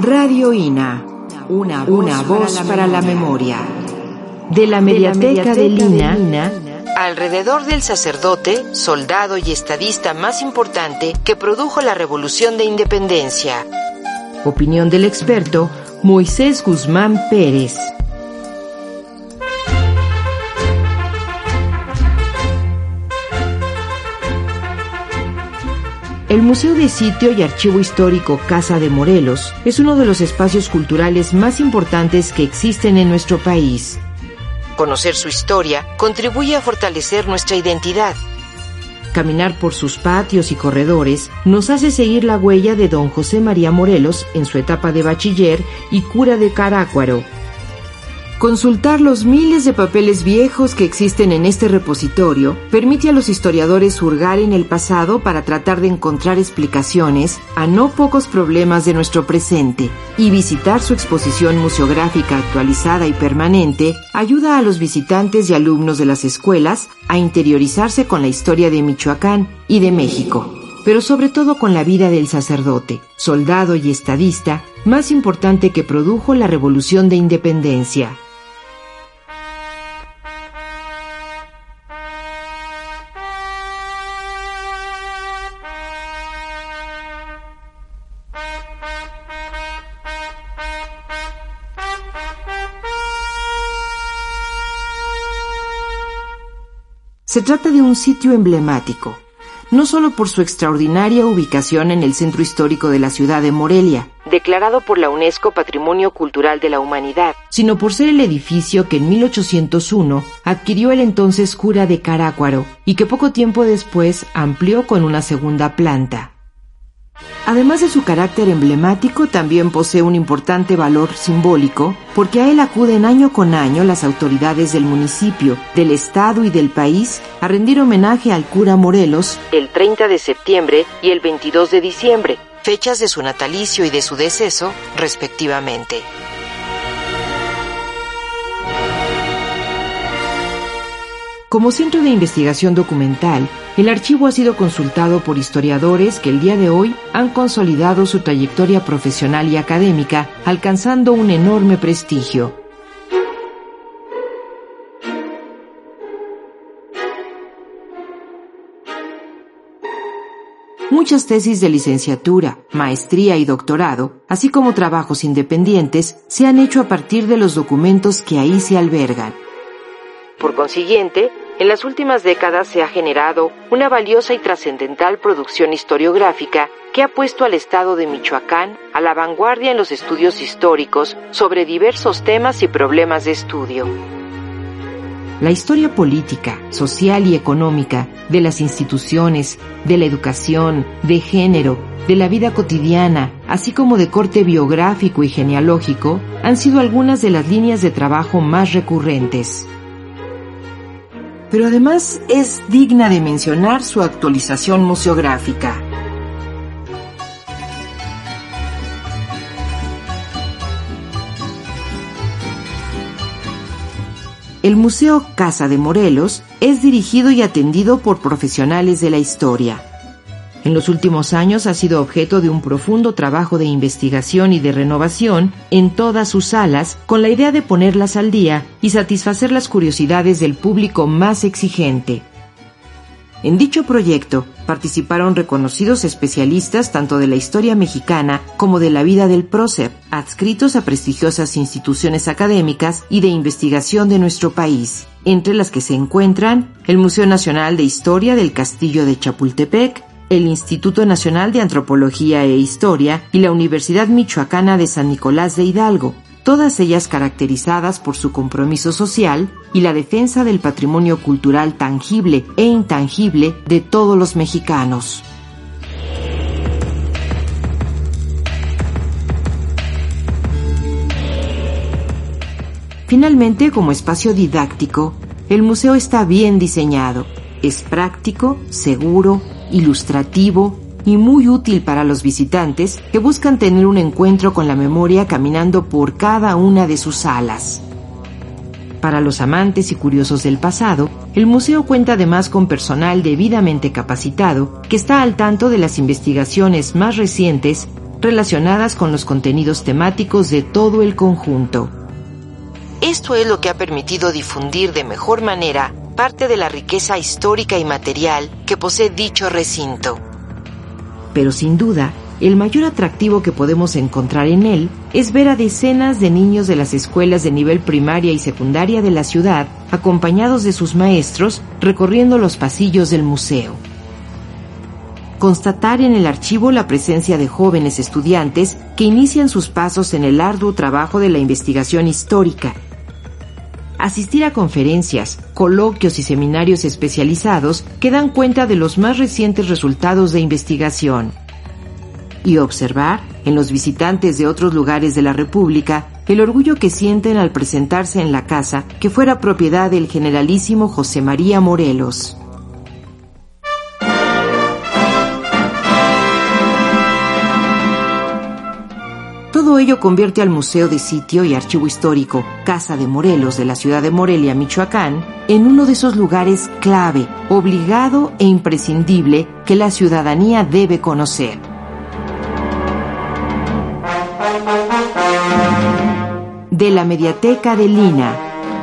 Radio INA, una voz, para, la memoria. De la mediateca de, Lina, alrededor del sacerdote, soldado y estadista más importante que produjo la Revolución de Independencia. Opinión del experto Moisés Guzmán Pérez. El Museo de Sitio y Archivo Histórico Casa de Morelos es uno de los espacios culturales más importantes que existen en nuestro país. Conocer su historia contribuye a fortalecer nuestra identidad. Caminar por sus patios y corredores nos hace seguir la huella de don José María Morelos en su etapa de bachiller y cura de Carácuaro, Consultar los miles de papeles viejos que existen en este repositorio permite a los historiadores hurgar en el pasado para tratar de encontrar explicaciones a no pocos problemas de nuestro presente y visitar su exposición museográfica actualizada y permanente ayuda a los visitantes y alumnos de las escuelas a interiorizarse con la historia de Michoacán y de México pero sobre todo con la vida del sacerdote, soldado y estadista más importante que produjo la Revolución de Independencia. Se trata de un sitio emblemático, no solo por su extraordinaria ubicación en el centro histórico de la ciudad de Morelia, declarado por la UNESCO Patrimonio Cultural de la Humanidad, sino por ser el edificio que en 1801 adquirió el entonces cura de Carácuaro y que poco tiempo después amplió con una segunda planta. Además de su carácter emblemático, también posee un importante valor simbólico, porque a él acuden año con año las autoridades del municipio, del estado y del país a rendir homenaje al cura Morelos el 30 de septiembre y el 22 de diciembre, fechas de su natalicio y de su deceso, respectivamente. Como centro de investigación documental, el archivo ha sido consultado por historiadores que el día de hoy han consolidado su trayectoria profesional y académica, alcanzando un enorme prestigio. Muchas tesis de licenciatura, maestría y doctorado, así como trabajos independientes, se han hecho a partir de los documentos que ahí se albergan. Por consiguiente, en las últimas décadas se ha generado una valiosa y trascendental producción historiográfica que ha puesto al Estado de Michoacán a la vanguardia en los estudios históricos sobre diversos temas y problemas de estudio. La historia política, social y económica de las instituciones, de la educación, de género, de la vida cotidiana, así como de corte biográfico y genealógico, han sido algunas de las líneas de trabajo más recurrentes pero además es digna de mencionar su actualización museográfica. El Museo Casa de Morelos es dirigido y atendido por profesionales de la historia. En los últimos años ha sido objeto de un profundo trabajo de investigación y de renovación en todas sus salas con la idea de ponerlas al día y satisfacer las curiosidades del público más exigente. En dicho proyecto participaron reconocidos especialistas tanto de la historia mexicana como de la vida del prócer, adscritos a prestigiosas instituciones académicas y de investigación de nuestro país, entre las que se encuentran el Museo Nacional de Historia del Castillo de Chapultepec, el Instituto Nacional de Antropología e Historia y la Universidad Michoacana de San Nicolás de Hidalgo, todas ellas caracterizadas por su compromiso social y la defensa del patrimonio cultural tangible e intangible de todos los mexicanos. Finalmente, como espacio didáctico, el museo está bien diseñado. Es práctico, seguro, ilustrativo y muy útil para los visitantes que buscan tener un encuentro con la memoria caminando por cada una de sus salas. Para los amantes y curiosos del pasado, el museo cuenta además con personal debidamente capacitado que está al tanto de las investigaciones más recientes relacionadas con los contenidos temáticos de todo el conjunto. Esto es lo que ha permitido difundir de mejor manera parte de la riqueza histórica y material que posee dicho recinto. Pero sin duda, el mayor atractivo que podemos encontrar en él es ver a decenas de niños de las escuelas de nivel primaria y secundaria de la ciudad, acompañados de sus maestros, recorriendo los pasillos del museo. Constatar en el archivo la presencia de jóvenes estudiantes que inician sus pasos en el arduo trabajo de la investigación histórica asistir a conferencias, coloquios y seminarios especializados que dan cuenta de los más recientes resultados de investigación. Y observar, en los visitantes de otros lugares de la República, el orgullo que sienten al presentarse en la casa que fuera propiedad del generalísimo José María Morelos. Todo ello convierte al Museo de Sitio y Archivo Histórico Casa de Morelos de la ciudad de Morelia, Michoacán, en uno de esos lugares clave, obligado e imprescindible que la ciudadanía debe conocer. De la Mediateca de Lina,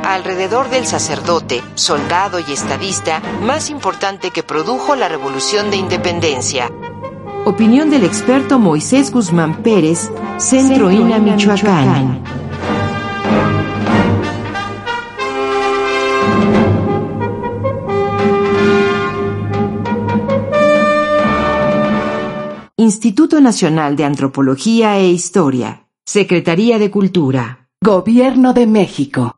alrededor del sacerdote, soldado y estadista más importante que produjo la Revolución de Independencia, Opinión del experto Moisés Guzmán Pérez, Centro, INA, Michoacán. Instituto Nacional de Antropología e Historia. Secretaría de Cultura. Gobierno de México.